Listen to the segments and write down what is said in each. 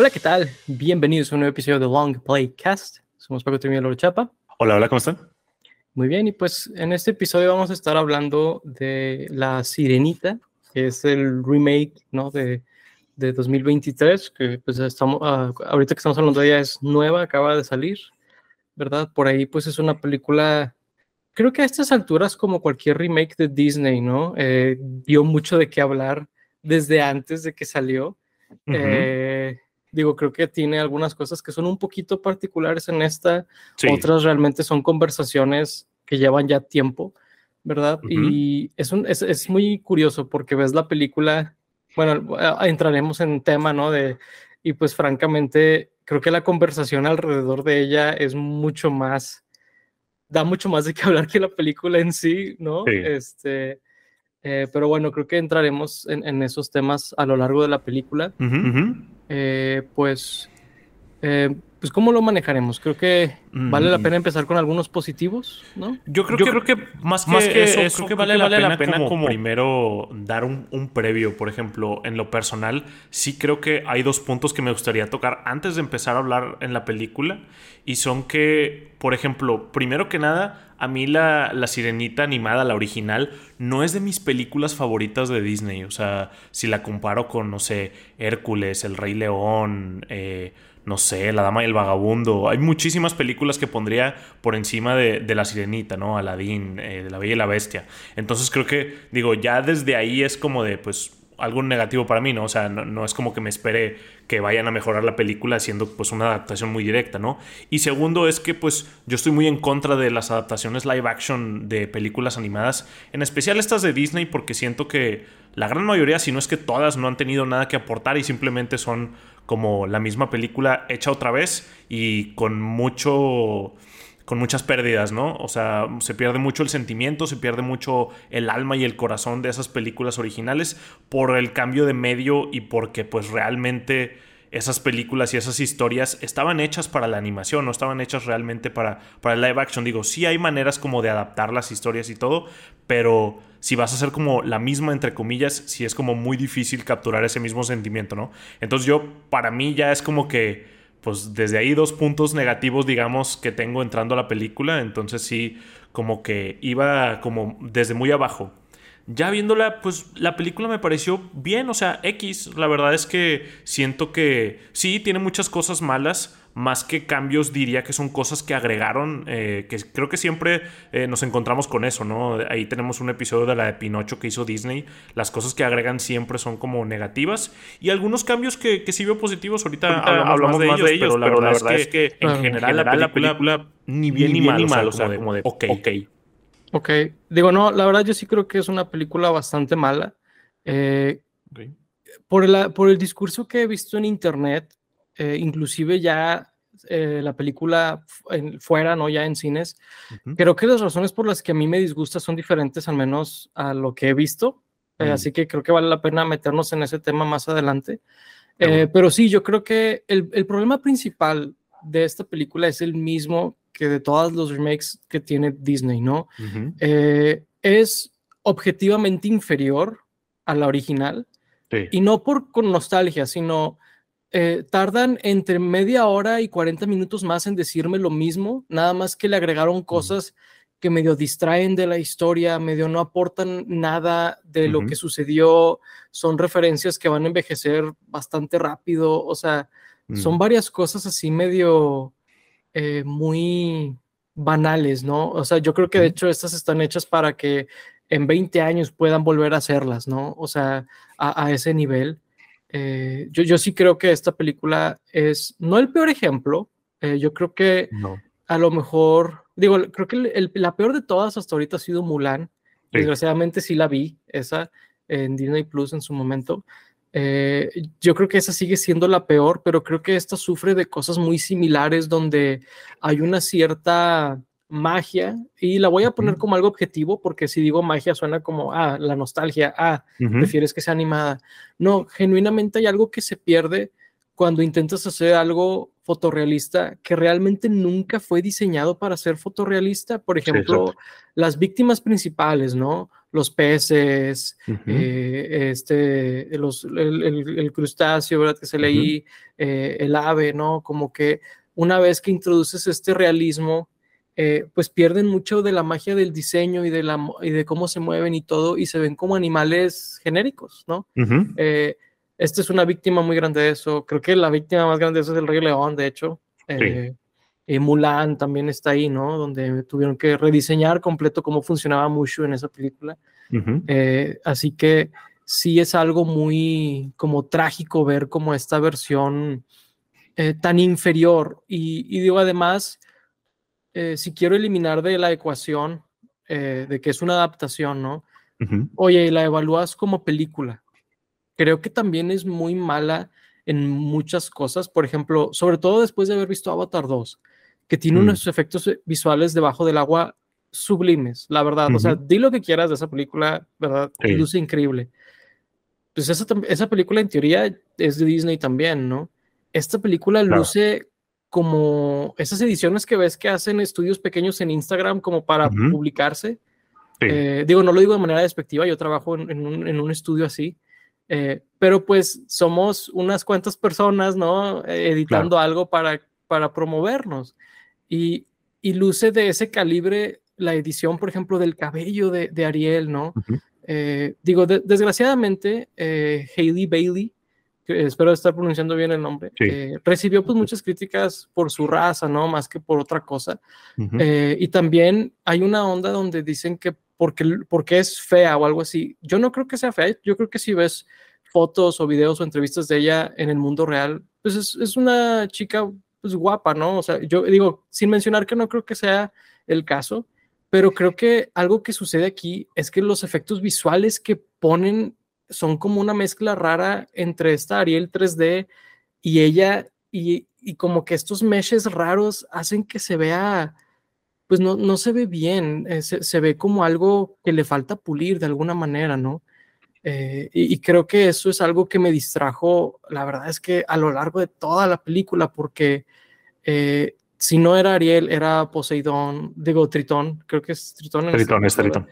Hola, ¿qué tal? Bienvenidos a un nuevo episodio de Long Playcast. Somos Paco Trimio Loro Chapa. Hola, hola, ¿cómo están? Muy bien, y pues en este episodio vamos a estar hablando de La Sirenita, que es el remake, ¿no? De, de 2023, que pues estamos, ah, ahorita que estamos hablando de ella es nueva, acaba de salir, ¿verdad? Por ahí pues es una película, creo que a estas alturas como cualquier remake de Disney, ¿no? Eh, dio mucho de qué hablar desde antes de que salió. eh, digo, creo que tiene algunas cosas que son un poquito particulares en esta, Sí. otras realmente son conversaciones que llevan ya tiempo, ¿verdad? Ujú. Y es, un, es, es muy curioso porque ves la película, bueno, entraremos en tema, ¿no? De, y pues francamente, creo que la conversación alrededor de ella es mucho más, da mucho más de qué hablar que la película en sí, ¿no? Sí. Este, eh, pero bueno, creo que entraremos en, en esos temas a lo largo de la película. Eh, pues, eh, pues, ¿cómo lo manejaremos? Creo que vale la Mm. pena empezar con algunos positivos, ¿no? Yo creo Yo que, creo que más que, más que eso, eso, creo que vale, la, pena como, primero dar un, un previo, por ejemplo, en lo personal, sí creo que hay dos puntos que me gustaría tocar antes de empezar a hablar en la película, y son que, por ejemplo, primero que nada, a mí la, la sirenita animada, la original, no es de mis películas favoritas de Disney, o sea, si la comparo con, no sé, Hércules, El Rey León, eh, no sé, La Dama y el Vagabundo. Hay muchísimas películas que pondría por encima de, de La Sirenita, ¿no? Aladín, eh, de La Bella y la Bestia. Entonces creo que, digo, ya desde ahí es como de, pues, algo negativo para mí, ¿no? O sea, no, no es como que me espere que vayan a mejorar la película haciendo, pues, una adaptación muy directa, ¿no? Y segundo es que, pues, yo estoy muy en contra de las adaptaciones live action de películas animadas, en especial estas de Disney, porque siento que la gran mayoría, si no es que todas, no han tenido nada que aportar y simplemente son como la misma película hecha otra vez y con mucho con muchas pérdidas, ¿no? O sea, se pierde mucho el sentimiento, se pierde mucho el alma y el corazón de esas películas originales por el cambio de medio y porque pues realmente esas películas y esas historias estaban hechas para la animación, no estaban hechas realmente para, para el live action. Digo, sí hay maneras como de adaptar las historias y todo, pero si vas a hacer como la misma, entre comillas, sí es como muy difícil capturar ese mismo sentimiento, ¿no? Entonces yo, para mí ya es como que pues desde ahí dos puntos negativos, digamos, que tengo entrando a la película. Entonces sí, como que iba como desde muy abajo. Ya viéndola, pues la película me pareció bien, o sea, X. La verdad es que siento que sí, tiene muchas cosas malas, más que cambios diría que son cosas que agregaron, eh, que creo que siempre eh, nos encontramos con eso, ¿no? Ahí tenemos un episodio de la de Pinocho que hizo Disney, las cosas que agregan siempre son como negativas y algunos cambios que, que sí veo positivos, ahorita, Ahorita hablamos, hablamos más, de más ellos, de ellos, pero, la, pero verdad la verdad es que, es que en en general, la, película, ni bien ni mal, o sea, como de, como de ok. Ok, digo, no, la verdad yo sí creo que es una película bastante mala. Eh, por, la, por el discurso que he visto en internet, eh, inclusive ya eh, la película en- fuera, ¿no? Ya en cines, Ujú. creo que las razones por las que a mí me disgusta son diferentes, al menos a lo que he visto. Eh, Mm. Así que creo que vale la pena meternos en ese tema más adelante. Eh, pero sí, yo creo que el, el problema principal de esta película es el mismo que de todos los remakes que tiene Disney, ¿no? Es objetivamente inferior a la original Sí. y no por con nostalgia, sino eh, tardan entre media hora y 40 minutos más en decirme lo mismo, nada más que le agregaron cosas que medio distraen de la historia, medio no aportan nada de lo que sucedió, son referencias que van a envejecer bastante rápido, o sea, son Mm. varias cosas así medio eh, muy banales, ¿no? O sea, yo creo que de hecho estas están hechas para que en 20 años puedan volver a hacerlas, ¿no? O sea, a, a ese nivel. Eh, yo, yo sí creo que esta película es, no el peor ejemplo, eh, yo creo que No. a lo mejor, digo, creo que el- el- la peor de todas hasta ahorita ha sido Mulan. Sí. Desgraciadamente sí la vi, esa en Disney Plus en su momento. Eh, yo creo que esa sigue siendo la peor, pero creo que esta sufre de cosas muy similares donde hay una cierta magia y la voy a poner como algo objetivo porque si digo magia suena como, ah, la nostalgia, ah, Ujú. prefieres que sea animada. No, genuinamente hay algo que se pierde cuando intentas hacer algo fotorrealista que realmente nunca fue diseñado para ser fotorrealista. Por ejemplo, las víctimas principales, ¿no? los peces, eh, este, los, el, crustáceo, ¿verdad? Que se leí, eh, el ave, ¿no? Como que una vez que introduces este realismo, eh, pues pierden mucho de la magia del diseño y de, la, y de cómo se mueven y todo, y se ven como animales genéricos, ¿no? esta es una víctima muy grande de eso. Creo que la víctima más grande de eso es el Rey León, de hecho. Eh, Mulan también está ahí, ¿no? Donde tuvieron que rediseñar completo cómo funcionaba Mushu en esa película. Eh, así que sí es algo muy como trágico ver como esta versión tan inferior. Y, digo además, si quiero eliminar de la ecuación de que es una adaptación, ¿no? Oye, la evalúas como película. Creo que también es muy mala en muchas cosas. Por ejemplo, sobre todo después de haber visto Avatar 2 que tiene unos mm. efectos visuales debajo del agua sublimes, la verdad. O sea, di lo que quieras de esa película, ¿verdad? Luce increíble. Pues esa, esa, película en teoría es de Disney también, ¿no? Esta película luce como esas ediciones que ves que hacen estudios pequeños en Instagram como para publicarse. Eh, digo, no lo digo de manera despectiva, yo trabajo en, un, en un, estudio así, eh, pero pues somos unas cuantas personas, ¿no? editando algo para, para promovernos. Y, luce de ese calibre la edición, por ejemplo, del cabello de, Ariel, ¿no? Eh, digo, desgraciadamente, Hailey Bailey, que espero estar pronunciando bien el nombre, eh, recibió pues muchas críticas por su raza, ¿no? Más que por otra cosa. y también hay una onda donde dicen que porque, porque es fea o algo así. Yo no creo que sea fea, yo creo que si ves fotos o videos o entrevistas de ella en el mundo real, pues es, es una chica pues guapa, ¿no? O sea, yo digo, sin mencionar que no creo que sea el caso, pero creo que algo que sucede aquí es que los efectos visuales que ponen son como una mezcla rara entre esta Ariel 3D y ella, y, como que estos meshes raros hacen que se vea, pues no, no se ve bien, eh, se, ve como algo que le falta pulir de alguna manera, ¿no? Eh, y, y, creo que eso es algo que me distrajo, la verdad es que a lo largo de toda la película, porque eh, si no era Ariel, era Poseidón, digo Tritón, creo que es Tritón. Tritón, es Tritón.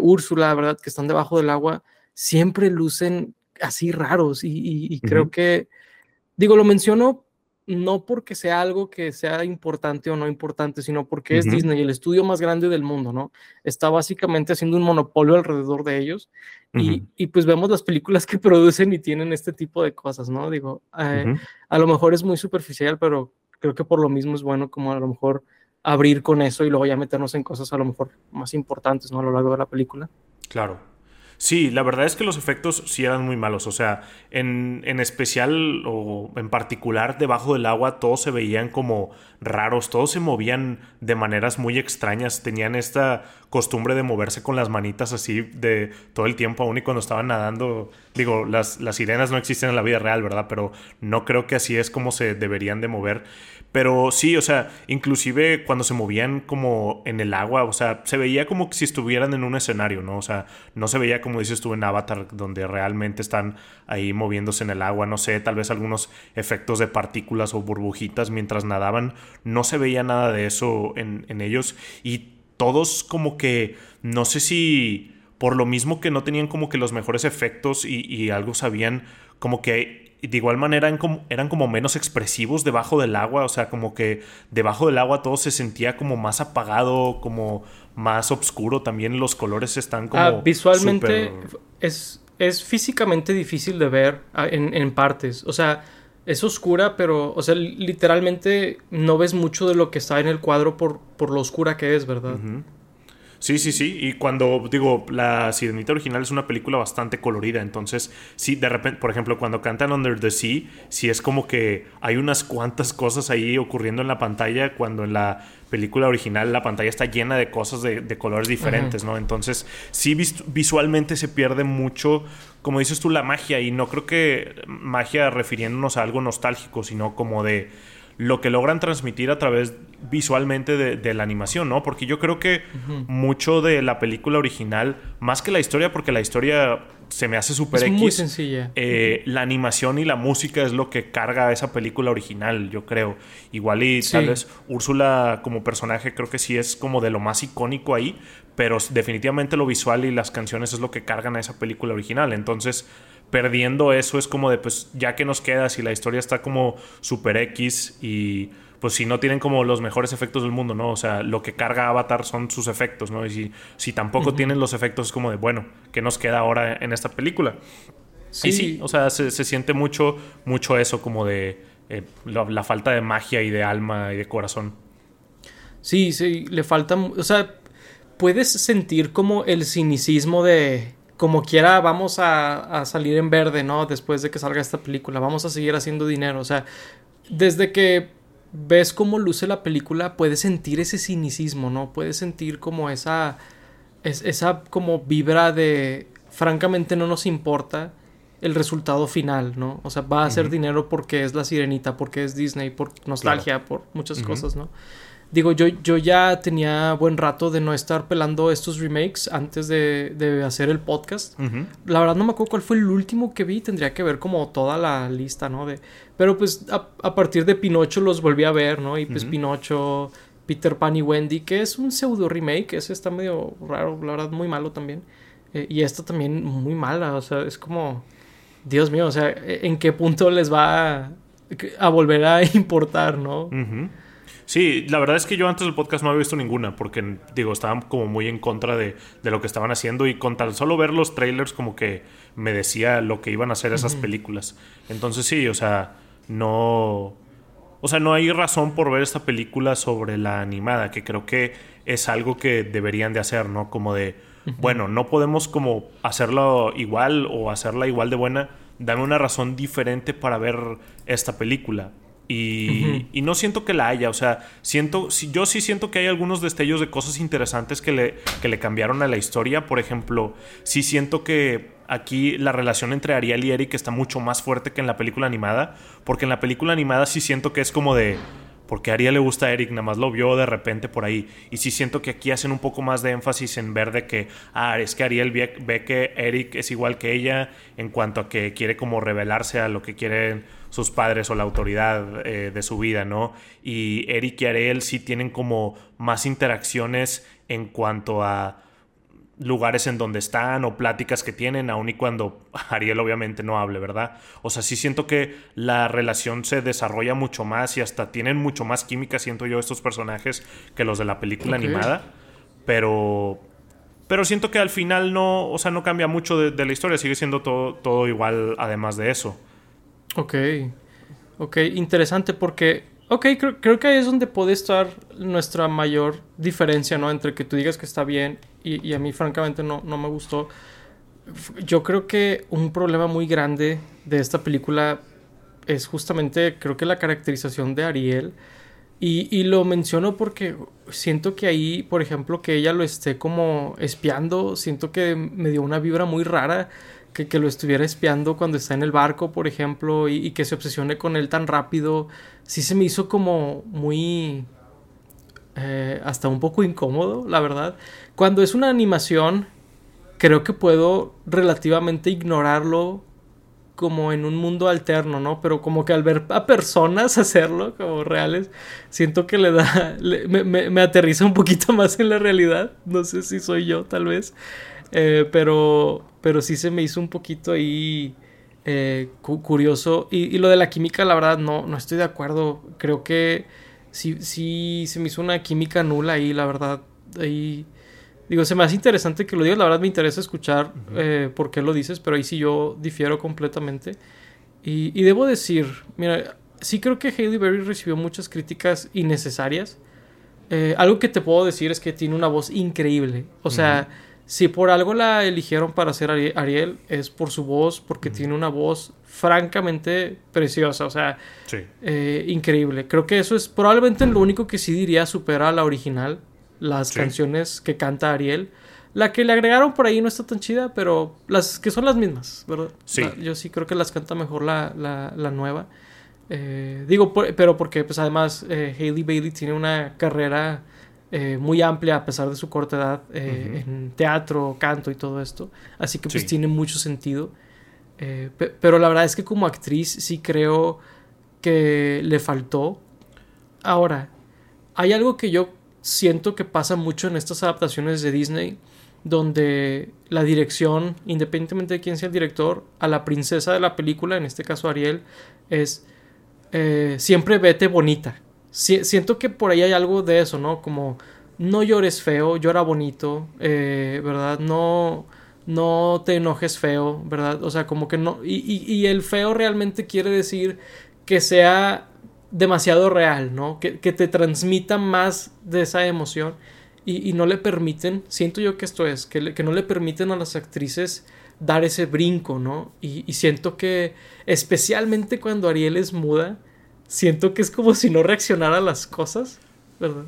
Úrsula, ¿verdad? Que están debajo del agua, siempre lucen así raros y, creo que, digo, lo menciono no porque sea algo que sea importante o no importante, sino porque es Disney, el estudio más grande del mundo, ¿no? Está básicamente haciendo un monopolio alrededor de ellos y, y, pues vemos las películas que producen y tienen este tipo de cosas, ¿no? Digo, eh, a lo mejor es muy superficial, pero creo que por lo mismo es bueno como a lo mejor abrir con eso y luego ya meternos en cosas a lo mejor más importantes, ¿no? A lo largo de la película. Claro. Sí, la verdad es que los efectos sí eran muy malos. O sea, en, en, especial o en particular debajo del agua todos se veían como raros, todos se movían de maneras muy extrañas. Tenían esta costumbre de moverse con las manitas así de todo el tiempo, aún y cuando estaban nadando. Digo, las, las sirenas no existen en la vida real, ¿verdad? Pero no creo que así es como se deberían de mover. Pero sí, o sea, inclusive cuando se movían como en el agua, o sea, se veía como si estuvieran en un escenario, ¿no? O sea, no se veía como dices tú en Avatar, donde realmente están ahí moviéndose en el agua, no sé, tal vez algunos efectos de partículas o burbujitas mientras nadaban, no se veía nada de eso en, ellos y todos como que, no sé si por lo mismo que no tenían como que los mejores efectos y, y algo sabían, como que de igual manera eran como, eran como menos expresivos debajo del agua, o sea, como que debajo del agua todo se sentía como más apagado, como más oscuro, también los colores están como... Ah, visualmente es, es físicamente difícil de ver ah, en, partes, o sea, es oscura, pero, o sea, literalmente no ves mucho de lo que está en el cuadro por, por lo oscura que es, ¿verdad? Sí, sí, sí. Y cuando digo, la Sirenita original es una película bastante colorida. Entonces, sí, de repente, por ejemplo, cuando cantan Under the Sea, sí es como que hay unas cuantas cosas ahí ocurriendo en la pantalla. Cuando en la película original la pantalla está llena de cosas de, colores diferentes, ¿no? Entonces, sí, visualmente se pierde mucho, como dices tú, la magia. Y no creo que magia refiriéndonos a algo nostálgico, sino como de lo que logran transmitir a través visualmente de, la animación, ¿no? Porque yo creo que mucho de la película original, más que la historia, porque la historia se me hace súper X. muy sencilla. Eh, la animación y la música es lo que carga esa película original, yo creo. Igual y tal vez Úrsula como personaje creo que sí es como de lo más icónico ahí, pero definitivamente lo visual y las canciones es lo que cargan a esa película original. Entonces, perdiendo eso es como de, pues, ya que nos queda si la historia está como super X y pues si no tienen como los mejores efectos del mundo, ¿no? O sea, lo que carga Avatar son sus efectos, ¿no? Y si, si tampoco tienen los efectos es como de, bueno, ¿qué nos queda ahora en esta película? Sí, sí, o sea, se, siente mucho, mucho eso como de eh, la, falta de magia y de alma y de corazón. Sí, sí, le falta, o sea, puedes sentir como el cinicismo de, como quiera, vamos a, a salir en verde, ¿no? Después de que salga esta película, vamos a seguir haciendo dinero, o sea, desde que ves cómo luce la película, puedes sentir ese cinicismo, ¿no? Puedes sentir como esa, esa como vibra de, francamente no nos importa el resultado final, ¿no? O sea, va a hacer dinero porque es la sirenita, porque es Disney, por nostalgia, por muchas cosas, ¿no? Digo, yo, yo ya tenía buen rato de no estar pelando estos remakes antes de, hacer el podcast. La verdad no me acuerdo cuál fue el último que vi. Tendría que ver como toda la lista, ¿no? De, pero pues a, partir de Pinocho los volví a ver, ¿no? Y pues Pinocho, Peter Pan y Wendy, que es un pseudo remake. Ese está medio raro, la verdad, muy malo también. Eh, y esta también muy mala. O sea, es como... Dios mío, o sea, ¿en qué punto les va a, volver a importar, no? Sí, la verdad es que yo antes del podcast no había visto ninguna, porque digo, estaban como muy en contra de, lo que estaban haciendo y con tan solo ver los trailers como que me decía lo que iban a hacer esas películas. Entonces sí, o sea, no... O sea, no hay razón por ver esta película sobre la animada, que creo que es algo que deberían de hacer, ¿no? Como de, bueno, no podemos como hacerlo igual o hacerla igual de buena, dame una razón diferente para ver esta película. Y, no siento que la haya, o sea, siento, yo sí siento que hay algunos destellos de cosas interesantes que le, que le cambiaron a la historia. Por ejemplo, sí siento que aquí la relación entre Ariel y Eric está mucho más fuerte que en la película animada, porque en la película animada sí siento que es como de porque a Ariel le gusta a Eric, nada más lo vio de repente por ahí. Y sí siento que aquí hacen un poco más de énfasis en ver de que, ah, es que Ariel ve, que Eric es igual que ella en cuanto a que quiere como revelarse a lo que quieren sus padres o la autoridad eh, de su vida, ¿no? Y Eric y Ariel sí tienen como más interacciones en cuanto a lugares en donde están o pláticas que tienen, aun y cuando Ariel obviamente no hable, ¿verdad? O sea, sí siento que la relación se desarrolla mucho más y hasta tienen mucho más química, siento yo, estos personajes que los de la película animada, pero... Pero siento que al final no, o sea, no cambia mucho de, la historia, sigue siendo todo, todo igual además de eso. Ok, ok, interesante porque Ok, creo, que ahí es donde puede estar nuestra mayor diferencia, ¿no? Entre que tú digas que está bien y, a mí francamente no, no me gustó. Yo creo que un problema muy grande de esta película es justamente, creo que la caracterización de Ariel. Y, y, lo menciono porque siento que ahí, por ejemplo, que ella lo esté como espiando, siento que me dio una vibra muy rara que, lo estuviera espiando cuando está en el barco, por ejemplo, y, que se obsesione con él tan rápido, sí se me hizo como muy... Eh, hasta un poco incómodo, la verdad. Cuando es una animación, creo que puedo relativamente ignorarlo como en un mundo alterno, ¿no? Pero como que al ver a personas hacerlo como reales, siento que le da, me, me, aterriza un poquito más en la realidad. No sé si soy yo, tal vez. Eh, pero, pero sí se me hizo un poquito ahí eh, curioso. Y, lo de la química, la verdad, no, no estoy de acuerdo. Creo que sí, sí se me hizo una química nula ahí, la verdad. Ahí. Digo, se me hace interesante que lo digas, la verdad me interesa escuchar eh, por qué lo dices, pero ahí sí yo difiero completamente. Y, y, debo decir, mira, sí creo que Hailey Berry recibió muchas críticas innecesarias. Eh, algo que te puedo decir es que tiene una voz increíble. O sea, si por algo la eligieron para ser Ariel, es por su voz, porque tiene una voz francamente preciosa, o sea, eh, increíble. Creo que eso es probablemente lo único que sí diría supera a la original, las canciones que canta Ariel. La que le agregaron por ahí no está tan chida, pero las que son las mismas, ¿verdad? Sí. yo sí creo que las canta mejor la, la, nueva. Eh, digo, pero porque pues además eh, Hailey Bailey tiene una carrera eh, muy amplia a pesar de su corta edad eh, en teatro, canto y todo esto. Así que pues tiene mucho sentido. Eh, pero la verdad es que como actriz sí creo que le faltó. Ahora, hay algo que yo siento que pasa mucho en estas adaptaciones de Disney, donde la dirección, independientemente de quién sea el director, a la princesa de la película, en este caso Ariel, es siempre vete bonita siento que por ahí hay algo de eso, ¿no? Como no llores feo, llora bonito, eh, ¿verdad? No, no te enojes feo, ¿verdad? O sea, como que no... Y, el feo realmente quiere decir que sea demasiado real, ¿no? Que, te transmita más de esa emoción y, no le permiten, siento yo que esto es, que, que no le permiten a las actrices dar ese brinco, ¿no? Y, y siento que especialmente cuando Ariel es muda, siento que es como si no reaccionara a las cosas, ¿verdad?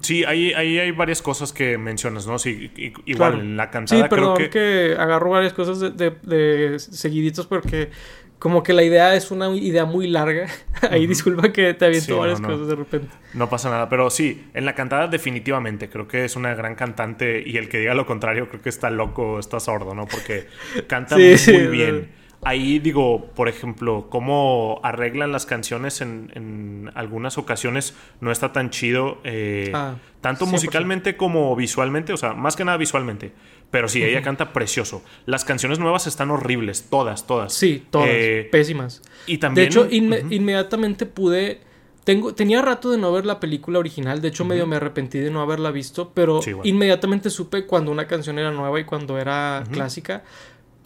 Sí, ahí, hay varias cosas que mencionas, ¿no? Sí, igual en la cantada sí, perdón, creo que... que agarro varias cosas de, de, seguiditos porque como que la idea es una idea muy larga. Ahí disculpa que te aviento varias cosas de repente. No pasa nada, pero sí, en la cantada definitivamente creo que es una gran cantante y el que diga lo contrario creo que está loco, está sordo, ¿no? Porque canta muy, bien ahí digo, por ejemplo, cómo arreglan las canciones en, algunas ocasiones no está tan chido, eh, ah, tanto musicalmente como visualmente, o sea, más que nada visualmente. Pero sí, ella canta precioso. Las canciones nuevas están horribles, todas, todas. Sí, todas, eh, pésimas. Y también... De hecho, inmediatamente pude... Tengo, tenía rato de no ver la película original, de hecho medio me arrepentí de no haberla visto, pero inmediatamente supe cuando una canción era nueva y cuando era clásica.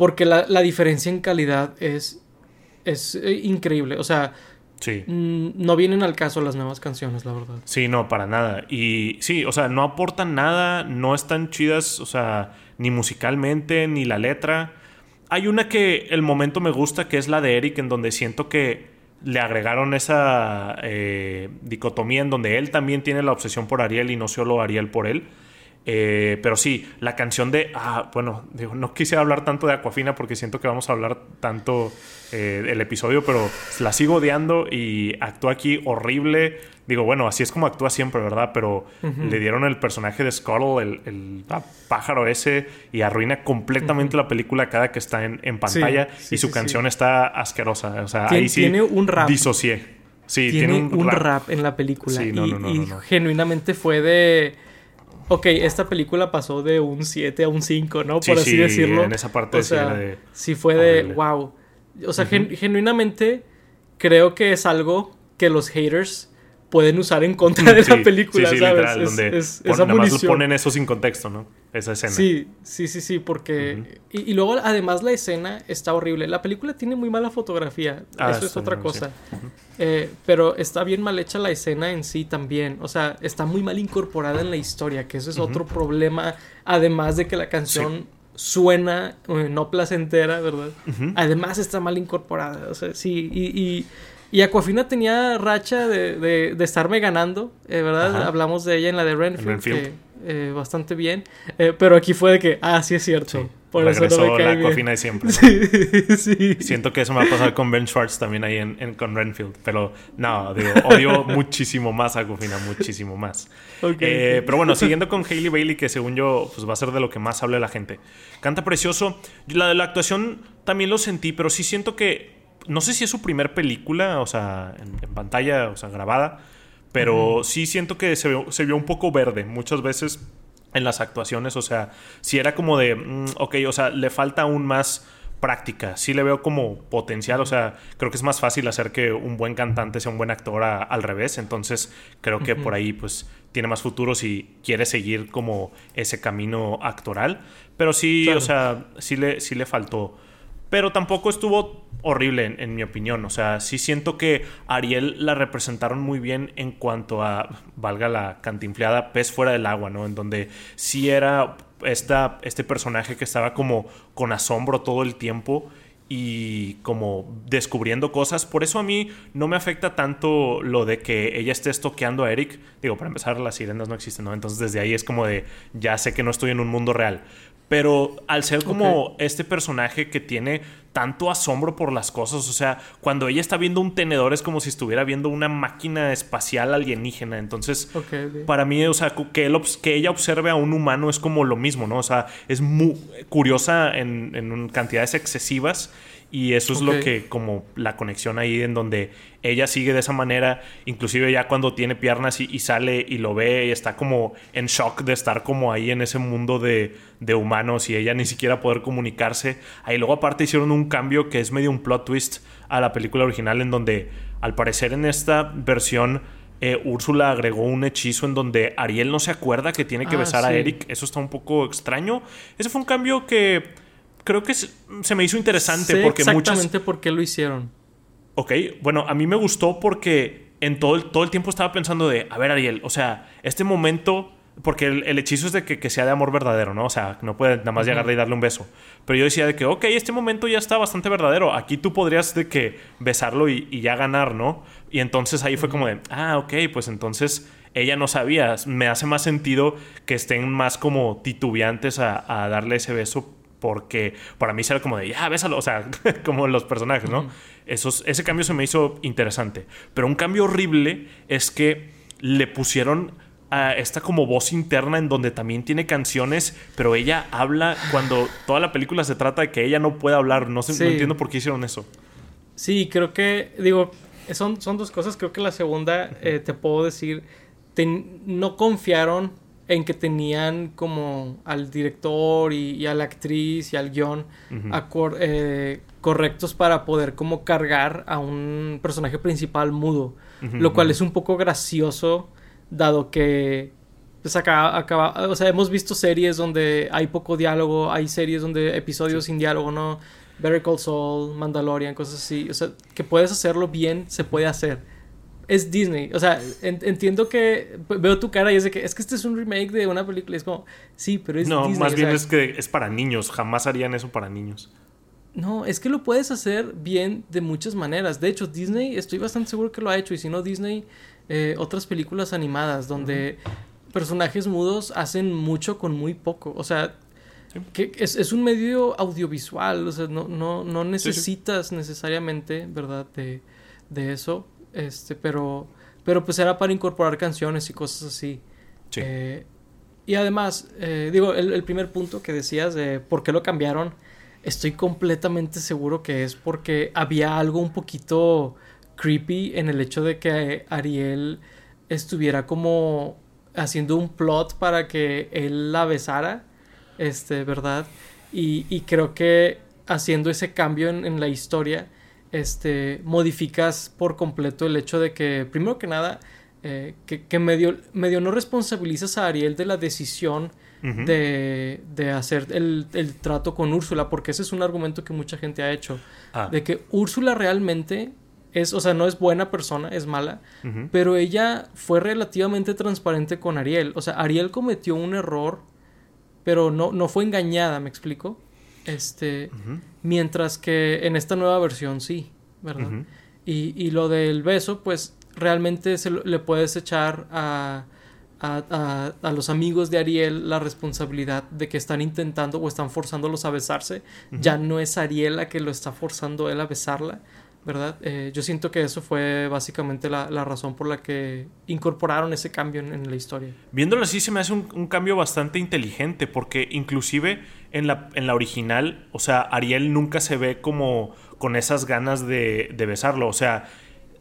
Porque la, diferencia en calidad es, es eh, increíble. O sea, Sí. Mm, no vienen al caso las nuevas canciones, la verdad. Sí, no, para nada. Y sí, o sea, no aportan nada, no están chidas, o sea, ni musicalmente, ni la letra. Hay una que el momento me gusta, que es la de Eric, en donde siento que le agregaron esa eh, dicotomía en donde él también tiene la obsesión por Ariel y no solo Ariel por él. Eh, pero sí, la canción de. Ah, bueno, digo, no quise hablar tanto de Aquafina porque siento que vamos a hablar tanto eh, el episodio, pero la sigo odiando y actúa aquí horrible. Digo, bueno, así es como actúa siempre, ¿verdad? Pero le dieron el personaje de Scuttle, el, pájaro ese, y arruina completamente la película cada que está en, pantalla. y su canción está asquerosa. O sea, ahí sí. Tiene un rap. Disocié. Sí, tiene, un, rap. en la película. y, y genuinamente fue de ok, esta película pasó de un 7 a un 5, ¿no? Por así decirlo. En esa parte o sea, de... sí fue de wow. O sea, genuinamente creo que es algo que los haters pueden usar en contra de la película, sí, sí, ¿sabes? Literal, donde es, nada más ponen eso sin contexto, ¿no? Esa escena. Sí, sí, sí, sí, porque... y, luego, además, la escena está horrible. La película tiene muy mala fotografía, ah, eso es otra cosa. Eh, pero está bien mal hecha la escena en sí también. O sea, está muy mal incorporada en la historia, que eso es otro problema, además de que la canción... Suena eh, no placentera, ¿verdad? Además está mal incorporada. O sea, sí. y y Aquafina tenía racha de, de, estarme ganando, eh, ¿verdad? Hablamos de ella en la de Renfield, Que, eh, bastante bien. Eh, pero aquí fue de que, ah, sí es cierto. Por eso no me la Aquafina de siempre. Sí, sí. Siento que eso me va a pasar con Ben Schwartz también ahí en, con Renfield. Pero no, digo, odio muchísimo más a Aquafina, muchísimo más. Pero bueno, siguiendo con Hailey Bailey, que según yo pues va a ser de lo que más hable la gente. Canta precioso. La de la actuación también lo sentí, pero sí siento que no sé si es su primer película, o sea, en, pantalla, o sea, grabada, pero sí siento que se vio, un poco verde muchas veces en las actuaciones, o sea, si era como de, mm, ok, o sea, le falta aún más práctica, sí le veo como potencial, o sea, creo que es más fácil hacer que un buen cantante sea un buen actor al revés, entonces creo que por ahí pues tiene más futuro si quiere seguir como ese camino actoral, pero sí, o sea, sí le, sí le faltó pero tampoco estuvo horrible, en, mi opinión. O sea, sí siento que Ariel la representaron muy bien en cuanto a, valga la cantinfleada, pez fuera del agua, ¿no? En donde sí era esta, este personaje que estaba como con asombro todo el tiempo y como descubriendo cosas. Por eso a mí no me afecta tanto lo de que ella esté estoqueando a Eric. Digo, para empezar, las sirenas no existen, ¿no? Entonces desde ahí es como de, ya sé que no estoy en un mundo real. Pero al ser como este personaje que tiene tanto asombro por las cosas. O sea, cuando ella está viendo un tenedor es como si estuviera viendo una máquina espacial alienígena. Entonces, para mí, o sea, que, que ella observe a un humano es como lo mismo, ¿no? O sea, es muy curiosa en, en cantidades excesivas y eso es lo que, como la conexión ahí en donde ella sigue de esa manera, inclusive ya cuando tiene piernas y, sale y lo ve y está como en shock de estar como ahí en ese mundo de, de, humanos y ella ni siquiera poder comunicarse. Ahí luego aparte hicieron un cambio que es medio un plot twist a la película original en donde al parecer en esta versión... Eh, Úrsula agregó un hechizo en donde Ariel no se acuerda que tiene que ah, besar a Eric. Eso está un poco extraño. Ese fue un cambio que creo que se me hizo interesante porque exactamente por qué lo hicieron. Ok, bueno, a mí me gustó porque en todo el, todo el tiempo estaba pensando de, a ver Ariel, o sea, este momento, porque el, hechizo es de que, sea de amor verdadero, ¿no? O sea, no puede nada más llegarle y darle un beso. Pero yo decía de que, ok, este momento ya está bastante verdadero, aquí tú podrías de que besarlo y, ya ganar, ¿no? Y entonces ahí fue como de, ah, ok, pues entonces ella no sabía, me hace más sentido que estén más como titubeantes a, a darle ese beso porque para mí era como de, ya, bésalo, o sea, como los personajes, ¿no? ese cambio se me hizo interesante. Pero un cambio horrible es que le pusieron a esta como voz interna en donde también tiene canciones, pero ella habla cuando toda la película se trata de que ella no puede hablar. No, sé, no entiendo por qué hicieron eso. Sí, creo que, digo, son, son dos cosas. Creo que la segunda, eh, te puedo decir, no confiaron en que tenían como al director y, a la actriz y al guion eh, correctos para poder como cargar a un personaje principal mudo, lo cual es un poco gracioso dado que pues acá acaba, o sea, hemos visto series donde hay poco diálogo, hay series donde episodios sin diálogo, ¿no? Better Call Saul, Mandalorian, cosas así, o sea, que puedes hacerlo bien, se puede hacer es Disney. O sea, entiendo que veo tu cara y es de que es que este es un remake de una película. es como, sí, pero es no, Disney. No, más bien es que es para niños. Jamás harían eso para niños. No, es que lo puedes hacer bien de muchas maneras. De hecho, Disney, estoy bastante seguro que lo ha hecho. Y si no, Disney, eh, otras películas animadas donde personajes mudos hacen mucho con muy poco. O sea, que es, un medio audiovisual. O sea, no, no, no necesitas necesariamente, ¿verdad? De, de eso este, pero, pero pues era para incorporar canciones y cosas así. Eh, y además, eh, digo, el, primer punto que decías de por qué lo cambiaron, estoy completamente seguro que es porque había algo un poquito creepy en el hecho de que Ariel estuviera como haciendo un plot para que él la besara, este, ¿verdad? Y, creo que haciendo ese cambio en la historia, este, modificas por completo el hecho de que, primero que nada, eh, que, medio, medio, no responsabilizas a Ariel de la decisión de, de, hacer el, el, trato con Úrsula, porque ese es un argumento que mucha gente ha hecho, ah. de que Úrsula realmente es, o sea, no es buena persona, es mala, pero ella fue relativamente transparente con Ariel, o sea, Ariel cometió un error, pero no, no fue engañada, ¿me explico? Este, mientras que en esta nueva versión sí, ¿verdad? y, y, lo del beso, pues realmente se le puedes echar a, a, a, los amigos de Ariel la responsabilidad de que están intentando o están forzándolos a besarse. Ya no es Ariel la que lo está forzando él a besarla, ¿verdad? Eh, yo siento que eso fue básicamente la, razón por la que incorporaron ese cambio en, la historia. Viéndolo así se me hace un, cambio bastante inteligente porque inclusive en la, en la original, o sea, Ariel nunca se ve como con esas ganas de, de besarlo, o sea,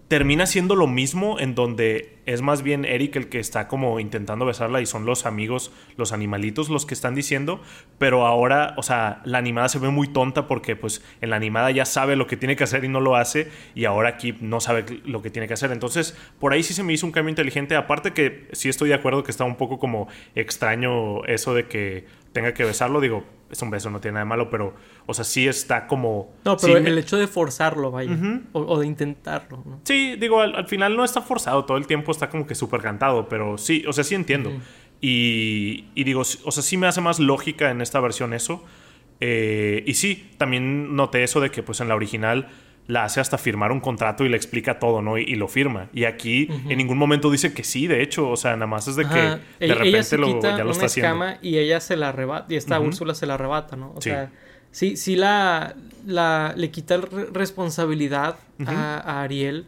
termina siendo lo mismo en donde es más bien Eric el que está como intentando besarla y son los amigos, los animalitos los que están diciendo, pero ahora, o sea, la animada se ve muy tonta porque pues en la animada ya sabe lo que tiene que hacer y no lo hace y ahora aquí no sabe lo que tiene que hacer. Entonces, por ahí sí se me hizo un cambio inteligente, aparte que sí estoy de acuerdo que está un poco como extraño eso de que tenga que besarlo, digo, es un beso, no tiene nada de malo, pero, o sea, sí está como... No, pero el hecho de forzarlo, vaya, o, de intentarlo, ¿no? Sí, digo, al, final no está forzado, todo el tiempo está como que súper cantado, pero sí, o sea, sí entiendo. y, y, digo, o sea, sí me hace más lógica en esta versión eso. Eh, y sí, también noté eso de que pues en la original la hace hasta firmar un contrato y le explica todo, ¿no? Y, lo firma. Y aquí en ningún momento dice que sí, de hecho, o sea, nada más es de que de repente lo, ya lo está haciendo. y ella se la arrebata, y esta Úrsula se la arrebata, ¿no? O sea, sí, sí la, la le quita responsabilidad a, Ariel.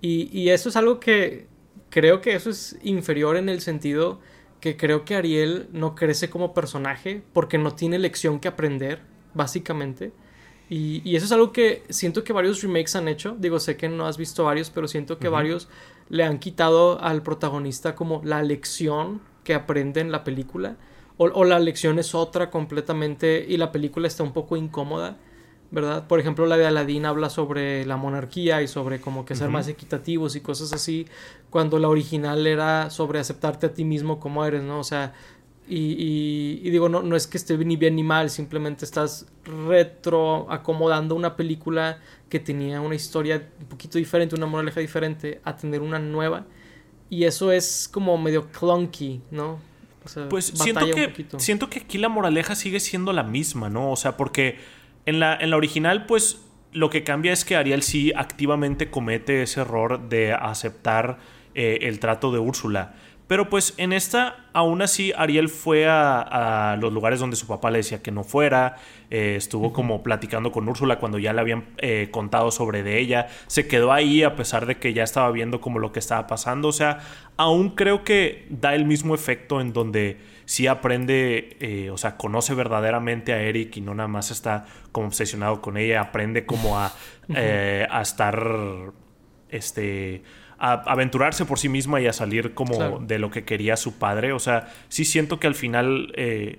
Y, y, eso es algo que creo que eso es inferior en el sentido que creo que Ariel no crece como personaje porque no tiene lección que aprender, básicamente. Y, y, eso es algo que siento que varios remakes han hecho. Digo, sé que no has visto varios, pero siento que varios le han quitado al protagonista como la lección que aprende en la película. O, la lección es otra completamente y la película está un poco incómoda, ¿verdad? Por ejemplo, la de Aladdin habla sobre la monarquía y sobre como que ser más equitativos y cosas así, cuando la original era sobre aceptarte a ti mismo como eres, ¿no? O sea, y, y, digo, no, no es que esté ni bien ni mal, simplemente estás retro acomodando una película que tenía una historia un poquito diferente, una moraleja diferente, a tener una nueva. Y eso es como medio clunky, ¿no? pues siento que, siento que aquí la moraleja sigue siendo la misma, ¿no? O sea, porque en la, en la original, pues lo que cambia es que Ariel sí activamente comete ese error de aceptar eh, el trato de Úrsula. Pero pues en esta, aún así, Ariel fue a, los lugares donde su papá le decía que no fuera. Eh, estuvo como platicando con Úrsula cuando ya le habían eh, contado sobre de ella. Se quedó ahí a pesar de que ya estaba viendo como lo que estaba pasando. O sea, aún creo que da el mismo efecto en donde sí aprende, eh, o sea, conoce verdaderamente a Eric y no nada más está como obsesionado con ella. Aprende como a, a estar, este a aventurarse por sí misma y a salir como de lo que quería su padre. O sea, sí siento que al final eh,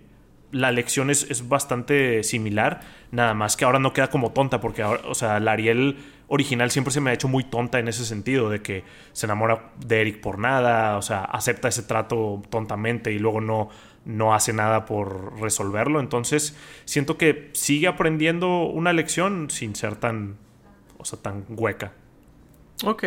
la lección es, bastante similar, nada más que ahora no queda como tonta, porque ahora, o sea, la Ariel original siempre se me ha hecho muy tonta en ese sentido, de que se enamora de Eric por nada, o sea, acepta ese trato tontamente y luego no, no hace nada por resolverlo. Entonces, siento que sigue aprendiendo una lección sin ser tan, o sea, tan hueca. Ok,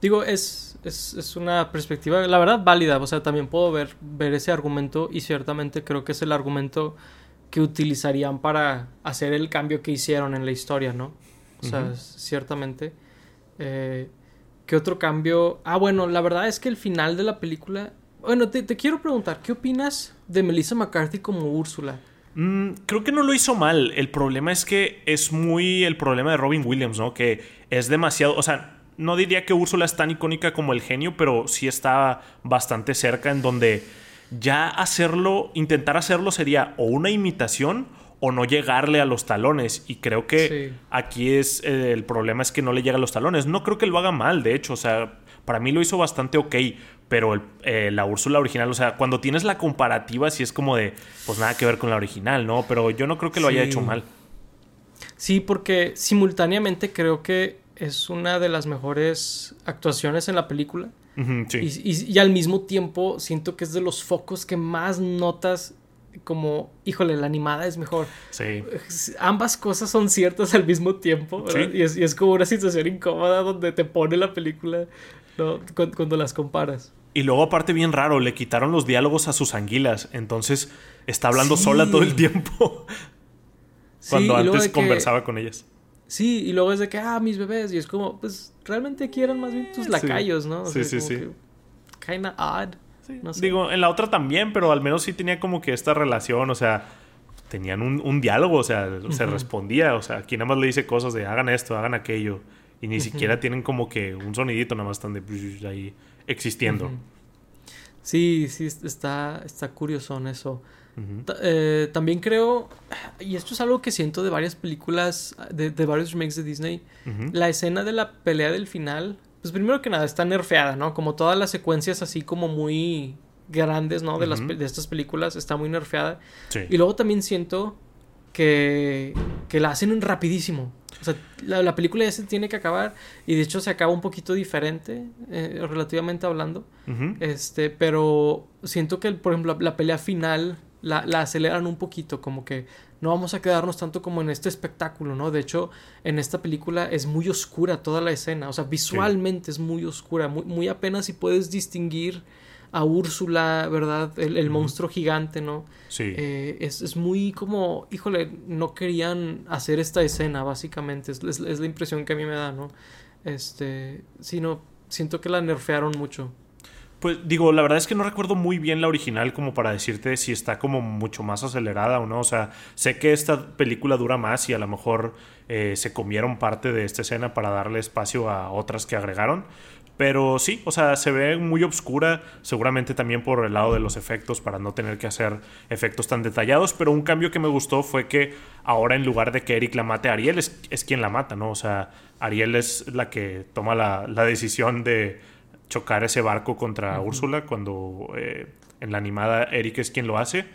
Digo, es, es, una perspectiva, la verdad, válida. O sea, también puedo ver, ver ese argumento y ciertamente creo que es el argumento que utilizarían para hacer el cambio que hicieron en la historia, ¿no? O sea, ciertamente. Eh, ¿Qué otro cambio? Ah, bueno, la verdad es que el final de la película... Bueno, te, quiero preguntar, ¿qué opinas de Melissa McCarthy como Úrsula? Mm, creo que no lo hizo mal. El problema es que es muy el problema de Robin Williams, ¿no? Que es demasiado... O sea, no diría que Úrsula es tan icónica como el genio, pero sí está bastante cerca en donde ya hacerlo, intentar hacerlo sería o una imitación o no llegarle a los talones. Y creo que aquí es eh, el problema es que no le llega a los talones. No creo que lo haga mal, de hecho, o sea, para mí lo hizo bastante ok, pero eh, la Úrsula original, o sea, cuando tienes la comparativa, sí es como de, pues nada que ver con la original, ¿no? Pero yo no creo que lo haya hecho mal. Sí, porque simultáneamente creo que es una de las mejores actuaciones en la película. y, al mismo tiempo siento que es de los focos que más notas como, híjole, la animada es mejor. Sí. Ambas cosas son ciertas al mismo tiempo, Y, es, como una situación incómoda donde te pone la película cuando, las comparas. Y luego, aparte, bien raro, le quitaron los diálogos a sus anguilas. Entonces, está hablando sola todo el tiempo. cuando antes conversaba con ellas. Sí, y luego es de que, ah, mis bebés. Y es como, pues realmente quieren más bien tus lacayos, ¿no? sí, sí, sí. Kinda odd. No sé. Digo, en la otra también, pero al menos sí tenía como que esta relación, o sea, tenían un, diálogo, o sea, se respondía, o sea, quien nada más le dice cosas de hagan esto, hagan aquello, y ni siquiera tienen como que un sonidito, nada más están de ahí existiendo. Sí, sí, está, está curioso en eso. Eh, también creo, y esto es algo que siento de varias películas, de, varios remakes de Disney, la escena de la pelea del final, pues primero que nada está nerfeada, ¿no? Como todas las secuencias así como muy grandes, ¿no? De, las, de estas películas, está muy nerfeada. Y luego también siento que, que la hacen rapidísimo. O sea, la, película ya se tiene que acabar y de hecho se acaba un poquito diferente, eh, relativamente hablando. Este, pero siento que, por ejemplo, la pelea final la, aceleran un poquito, como que no vamos a quedarnos tanto como en este espectáculo, ¿no? De hecho, en esta película es muy oscura toda la escena, o sea, visualmente es muy oscura, muy, muy, apenas si puedes distinguir a Úrsula, ¿verdad? El, monstruo gigante, ¿no? Sí. Eh, es, muy como, híjole, no querían hacer esta escena, básicamente, es, es, la impresión que a mí me da, ¿no? Este, sino, siento que la nerfearon mucho. Pues digo, la verdad es que no recuerdo muy bien la original como para decirte si está como mucho más acelerada o no. O sea, sé que esta película dura más y a lo mejor eh, se comieron parte de esta escena para darle espacio a otras que agregaron. Pero sí, o sea, se ve muy oscura, seguramente también por el lado de los efectos, para no tener que hacer efectos tan detallados. Pero un cambio que me gustó fue que ahora en lugar de que Eric la mate, Ariel es, es quien la mata, ¿no? O sea, Ariel es la que toma la, la decisión de chocar ese barco contra Úrsula cuando eh, en la animada Eric es quien lo hace.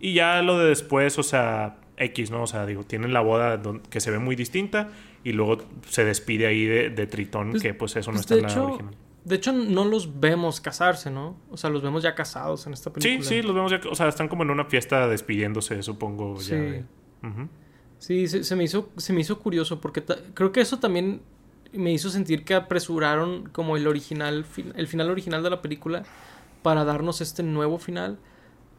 Y ya lo de después, o sea, X, ¿no? O sea, digo, tienen la boda que se ve muy distinta y luego se despide ahí de, Tritón, pues, que pues eso no pues, está en la original. De hecho, no los vemos casarse, ¿no? O sea, los vemos ya casados en esta película. Sí, sí, los vemos ya, o sea, están como en una fiesta despidiéndose, supongo. Sí, sí se, me hizo, se me hizo curioso porque creo que eso también me hizo sentir que apresuraron como el original, el final original de la película para darnos este nuevo final.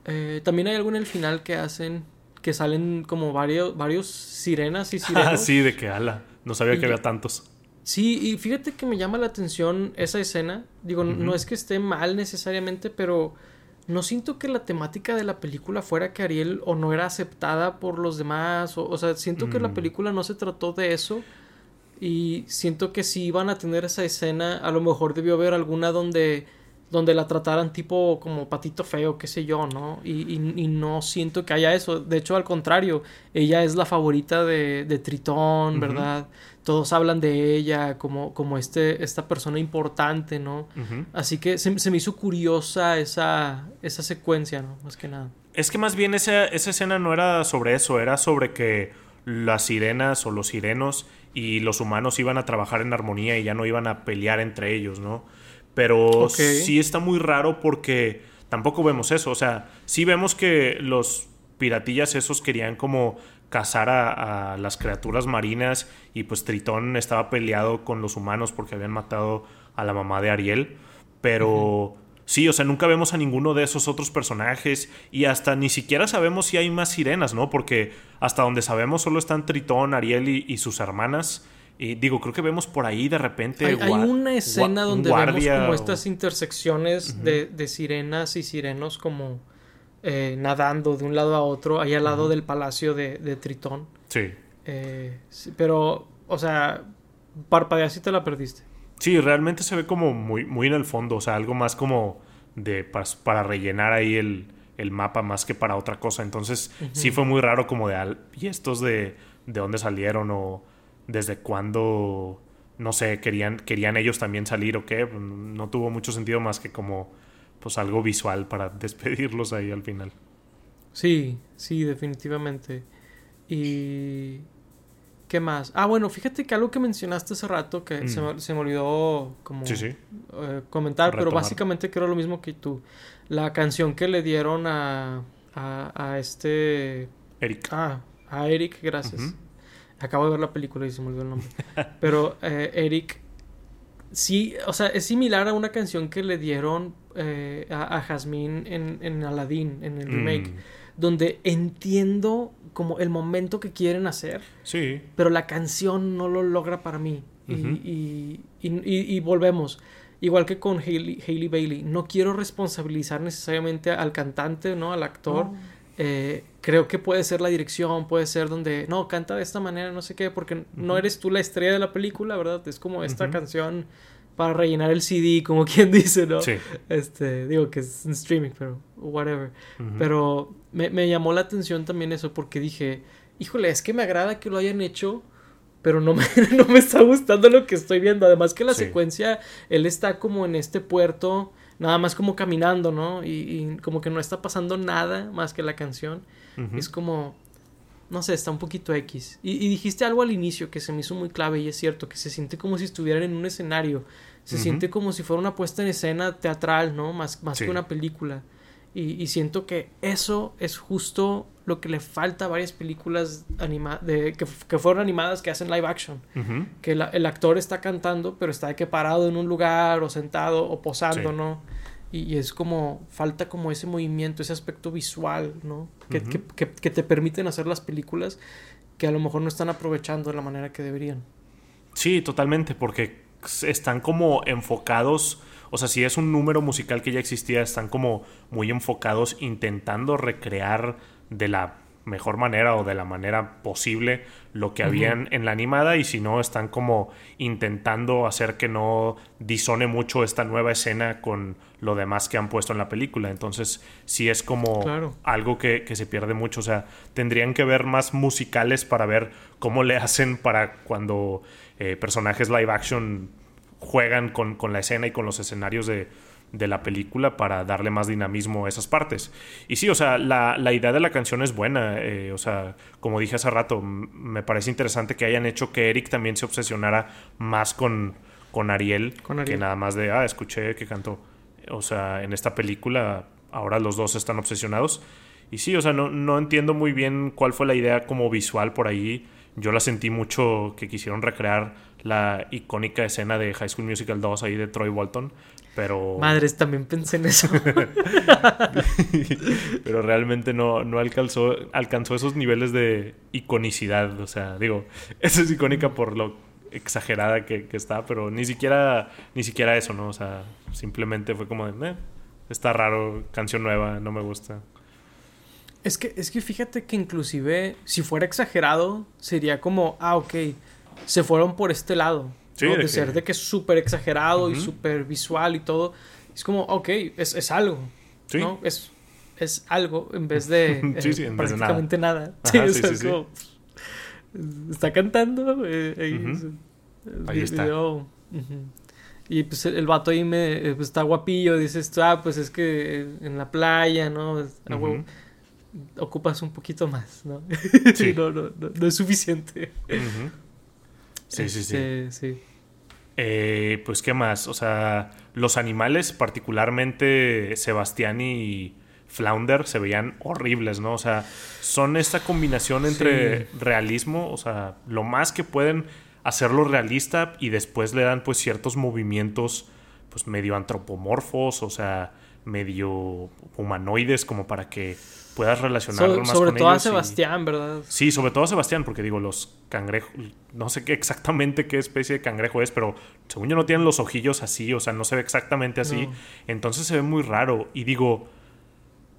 Eh, también hay algo en el final que hacen que salen como varios, varios sirenas y sirenos. Ah, sí, de que ala. No sabía que había tantos. Sí, y fíjate que me llama la atención esa escena. Digo, no es que esté mal necesariamente, pero no siento que la temática de la película fuera que Ariel o no era aceptada por los demás. O, o sea, siento que la mm. película no se trató de eso. Y siento que si iban a tener esa escena, a lo mejor debió haber alguna donde, donde la trataran tipo como patito feo, qué sé yo, ¿no? Y, y, no siento que haya eso. De hecho, al contrario, ella es la favorita de, de Tritón, ¿verdad? Todos hablan de ella como, como este, esta persona importante, ¿no? Así que se, se, me hizo curiosa esa, esa secuencia, ¿no? Más que nada. Es que más bien esa, esa escena no era sobre eso, era sobre que las sirenas o los sirenos y los humanos iban a trabajar en armonía y ya no iban a pelear entre ellos, ¿no? Pero sí está muy raro porque tampoco vemos eso. O sea, sí vemos que los piratillas esos querían como cazar a, las criaturas marinas y pues Tritón estaba peleado con los humanos porque habían matado a la mamá de Ariel. Pero... Sí, o sea, nunca vemos a ninguno de esos otros personajes y hasta ni siquiera sabemos si hay más sirenas, ¿no? Porque hasta donde sabemos solo están Tritón, Ariel y, sus hermanas. Y digo, creo que vemos por ahí de repente. Hay, una escena donde vemos como estas intersecciones de, sirenas y sirenos como eh, nadando de un lado a otro, ahí al lado del palacio de, Tritón. Eh, sí. Pero, o sea, parpadeas y te la perdiste. Sí, realmente se ve como muy, muy en el fondo, o sea, algo más como de para, rellenar ahí el, mapa más que para otra cosa. Entonces, sí fue muy raro como de, ¿y estos de, de dónde salieron o desde cuándo, no sé, querían, querían ellos también salir o qué? No tuvo mucho sentido más que como, pues algo visual para despedirlos ahí al final. Sí, sí, definitivamente. Y ¿Qué más? Ah, bueno, fíjate que algo que mencionaste hace rato que se, mm. me, olvidó como eh, comentar, pero básicamente creo lo mismo que tú. La canción que le dieron a, a, este... Eric. Ah, a Eric, gracias. Acabo de ver la película y se me olvidó el nombre. pero eh, Eric, sí, o sea, es similar a una canción que le dieron eh, a, a Jasmine en, en Aladdin, en el remake. Mm donde entiendo como el momento que quieren hacer. Sí. Pero la canción no lo logra para mí. y, y, volvemos. Igual que con Hailey, Bailey. No quiero responsabilizar necesariamente al cantante, ¿no? Al actor. Eh, creo que puede ser la dirección, puede ser donde, no, canta de esta manera, no sé qué, porque no eres tú la estrella de la película, ¿verdad? Es como esta canción para rellenar el CD, como quien dice, ¿no? Sí. Este, digo que es en streaming, pero whatever. Pero me, me, llamó la atención también eso porque dije, híjole, es que me agrada que lo hayan hecho, pero no me, no me está gustando lo que estoy viendo. Además que la secuencia, él está como en este puerto, nada más como caminando, ¿no? Y, como que no está pasando nada más que la canción. Es como, no sé, está un poquito X. Y, y, dijiste algo al inicio que se me hizo muy clave y es cierto, que se siente como si estuvieran en un escenario. Se siente como si fuera una puesta en escena teatral, ¿no? Más, más que una película. Y, siento que eso es justo lo que le falta a varias películas de, que, fueron animadas que hacen live action. Que el actor está cantando, pero está que parado en un lugar o sentado o posando, ¿no? Y, es como, falta como ese movimiento, ese aspecto visual, ¿no? Que, que, te permiten hacer las películas que a lo mejor no están aprovechando de la manera que deberían. Sí, totalmente, porque están como enfocados, o sea, si es un número musical que ya existía, están como muy enfocados intentando recrear de la mejor manera o de la manera posible lo que habían en la animada y si no están como intentando hacer que no disone mucho esta nueva escena con lo demás que han puesto en la película. Entonces sí es como algo que, se pierde mucho. O sea, tendrían que ver más musicales para ver cómo le hacen para cuando eh, personajes live action juegan con, con la escena y con los escenarios de de la película para darle más dinamismo a esas partes. Y sí, o sea, la, idea de la canción es buena. Eh, o sea, como dije hace rato, me parece interesante que hayan hecho que Eric también se obsesionara más con, con, Ariel, que nada más de, ah, escuché que cantó. O sea, en esta película ahora los dos están obsesionados. Y sí, o sea, no, no entiendo muy bien cuál fue la idea como visual por ahí. Yo la sentí mucho que quisieron recrear la icónica escena de High School Musical 2 ahí de Troy Bolton. Pero. Madres, también pensé en eso. pero realmente no, no alcanzó, alcanzó esos niveles de iconicidad. O sea, digo, esa es icónica por lo exagerada que, está, pero ni siquiera, ni siquiera eso, ¿no? O sea, simplemente fue como de, eh, está raro, canción nueva, no me gusta. Es que, es que fíjate que inclusive, si fuera exagerado, sería como, ah, ok, se fueron por este lado de, ser de que es súper exagerado y súper visual y todo. Es como, ok, es, es algo. ¿no? Es, es algo en vez de eh, prácticamente nada. está cantando. Eh, ahí está. Y pues el, vato ahí me, eh, pues, está guapillo. Dices, ah, pues es que en la playa, ¿no? ocupas un poquito más, ¿no? no, no, no, es suficiente. Sí, sí, sí. Este, sí. Eh, pues, ¿qué más? O sea, los animales, particularmente Sebastián y Flounder, se veían horribles, ¿no? O sea, son esta combinación entre realismo, o sea, lo más que pueden hacerlo realista y después le dan pues ciertos movimientos pues medio antropomorfos, o sea, medio humanoides como para que puedas relacionarlo más sobre todo a Sebastián, ¿verdad? Sí, sobre todo a Sebastián, porque digo, los cangrejos, no sé qué exactamente qué especie de cangrejo es, pero según yo no tienen los ojillos así, o sea, no se ve exactamente así. Entonces se ve muy raro. Y digo,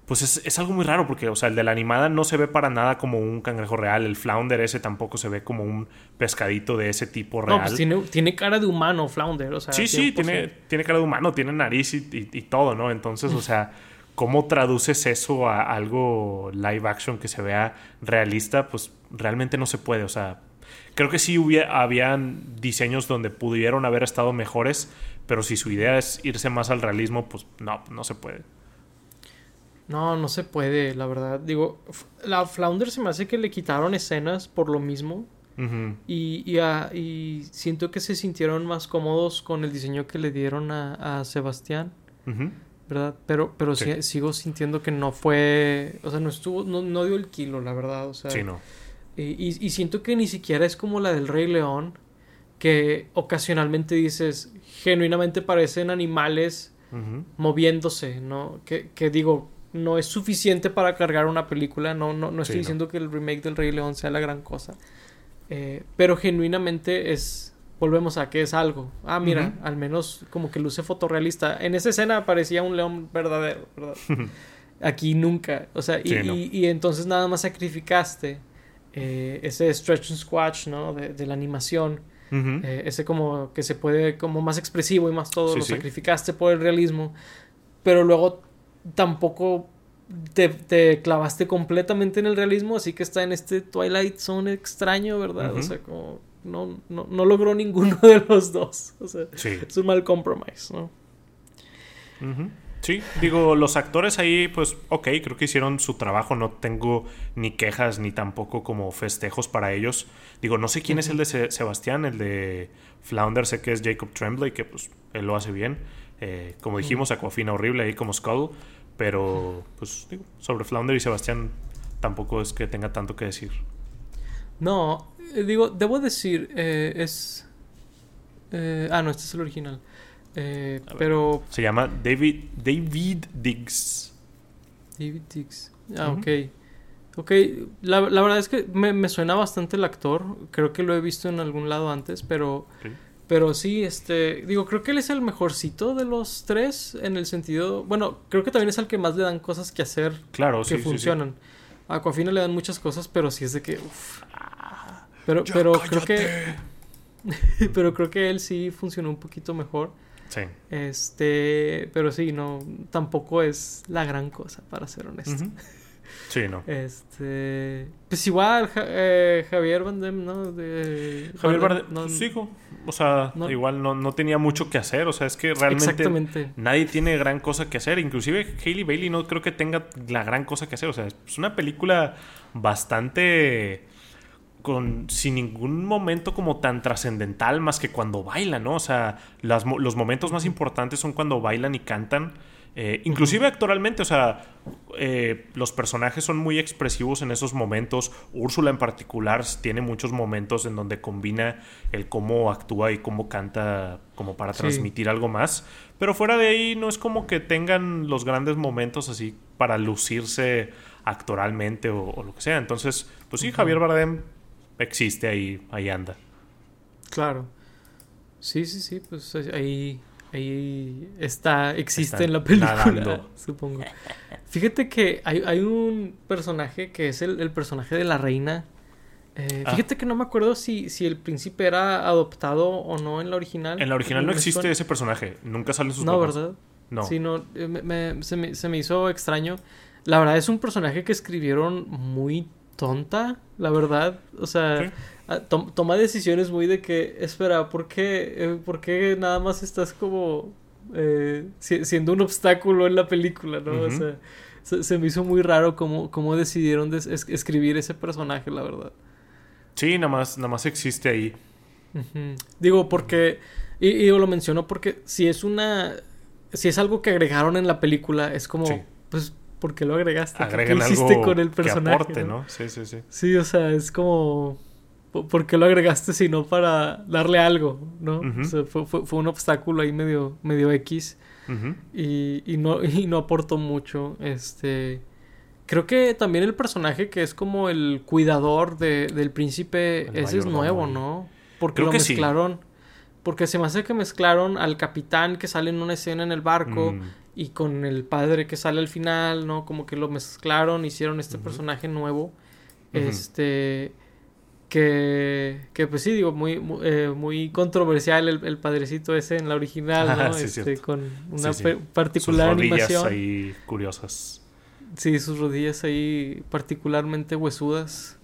pues es, algo muy raro, porque, o sea, el de la animada no se ve para nada como un cangrejo real. El flounder ese tampoco se ve como un pescadito de ese tipo real. No, pues tiene, tiene cara de humano, flounder, o sea. Sí, sí, tiene, tiene cara de humano, tiene nariz y, y todo, ¿no? Entonces, o sea ¿Cómo traduces eso a algo live action que se vea realista? Pues realmente no se puede. O sea, creo que sí hubiera, habían diseños donde pudieron haber estado mejores, pero si su idea es irse más al realismo, pues no, no se puede. No, no se puede, la verdad. Digo, la Flounder se me hace que le quitaron escenas por lo mismo. y, y, siento que se sintieron más cómodos con el diseño que le dieron a, Sebastián. ¿Verdad? Pero, pero sigo sintiendo que no fue, o sea, no estuvo, no, no dio el kilo, la verdad, o sea. Sí, no. Y, y, siento que ni siquiera es como la del Rey León, que ocasionalmente dices, genuinamente parecen animales moviéndose, ¿no? Que, que, digo, no es suficiente para cargar una película, no, no, no estoy diciendo que el remake del Rey León sea la gran cosa, eh, pero genuinamente es volvemos a que es algo. Ah, mira, al menos como que luce fotorrealista. En esa escena parecía un león verdadero, ¿verdad? Aquí nunca. O sea, y, y, entonces nada más sacrificaste eh, ese stretch and squash, ¿no? De, la animación. Eh, ese como que se puede, como más expresivo y más todo, lo sacrificaste por el realismo. Pero luego tampoco te, te, clavaste completamente en el realismo, así que está en este Twilight Zone extraño, ¿verdad? O sea, como no, no, no, logró ninguno de los dos. O sea, es un mal compromise, ¿no? Sí, digo, los actores ahí, pues, ok, creo que hicieron su trabajo, no tengo ni quejas ni tampoco como festejos para ellos. Digo, no sé quién es el de Sebastián, el de Flounder, sé que es Jacob Tremblay, que pues él lo hace bien. Eh, como dijimos, Aquafina horrible ahí como Skull, pero pues digo, sobre Flounder y Sebastián tampoco es que tenga tanto que decir. No, digo, debo decir, eh, es... Eh, ah, no, este es el original. pero... Se llama David, David Diggs. David Diggs. Ah, ok. Ok, la, verdad es que me, suena bastante el actor. Creo que lo he visto en algún lado antes, pero... Pero sí, este, digo, creo que él es el mejorcito de los tres en el sentido, bueno, creo que también es el que más le dan cosas que hacer claro, que funcionan. A Aquafina le dan muchas cosas, pero sí es de que, Pero, pero creo que, pero creo que él sí funcionó un poquito mejor. Sí. Este, pero sí, no, tampoco es la gran cosa, para ser honesto. Sí, no. Este. Pues igual, eh, Javier Bardem, ¿no? De, Javier Bardem, no, sí, o sea, igual no, no, tenía mucho que hacer. O sea, es que realmente nadie tiene gran cosa que hacer. Inclusive Hailey Bailey no creo que tenga la gran cosa que hacer. O sea, es una película bastante con sin ningún momento como tan trascendental más que cuando bailan, ¿no? O sea, las, los momentos más importantes son cuando bailan y cantan. Eh, inclusive actoralmente, o sea, eh, los personajes son muy expresivos en esos momentos. Úrsula en particular tiene muchos momentos en donde combina el cómo actúa y cómo canta como para transmitir algo más. Pero fuera de ahí no es como que tengan los grandes momentos así para lucirse actoralmente o, lo que sea. Entonces, pues sí, Javier Bardem existe ahí, ahí anda. Claro. Sí, sí, sí, pues ahí Ahí está, existe en la película, supongo. Fíjate que hay, hay, un personaje que es el, personaje de la reina. Eh, ah. Fíjate que no me acuerdo si, si el príncipe era adoptado o no en la original. En la original no existe ese personaje, nunca sale sus No, ¿verdad? No. Sí, no, eh, se, me, se me hizo extraño. La verdad es un personaje que escribieron muy tonta, la verdad. O sea, Ah, toma decisiones muy de que, espera, ¿por qué, eh, ¿por qué nada más estás como eh, siendo un obstáculo en la película, ¿no? O sea, se, me hizo muy raro cómo, cómo decidieron escribir ese personaje, la verdad. Sí, nada más, nada más existe ahí. Digo, porque, y, yo lo menciono porque si es una, si es algo que agregaron en la película, es como, pues, ¿por qué lo agregaste? ¿Qué hiciste con el personaje? ¿no? Sí, sí, sí. Sí, o sea, es como ¿por qué lo agregaste si no para darle algo? ¿no? o sea, fue, fue, un obstáculo ahí medio, medio X y, y, no, y no aportó mucho. Este, creo que también el personaje que es como el cuidador de, del príncipe, ese es nuevo, ¿no? Porque lo mezclaron. Porque se me hace que mezclaron al capitán que sale en una escena en el barco mm. Y con el padre que sale al final, ¿no? Como que lo mezclaron, hicieron este personaje nuevo. Este que, que pues sí, digo, muy, eh, muy controversial el, padrecito ese en la original, ¿no? este, con una particular sus rodillas ahí curiosas. Sí, sus rodillas ahí particularmente huesudas,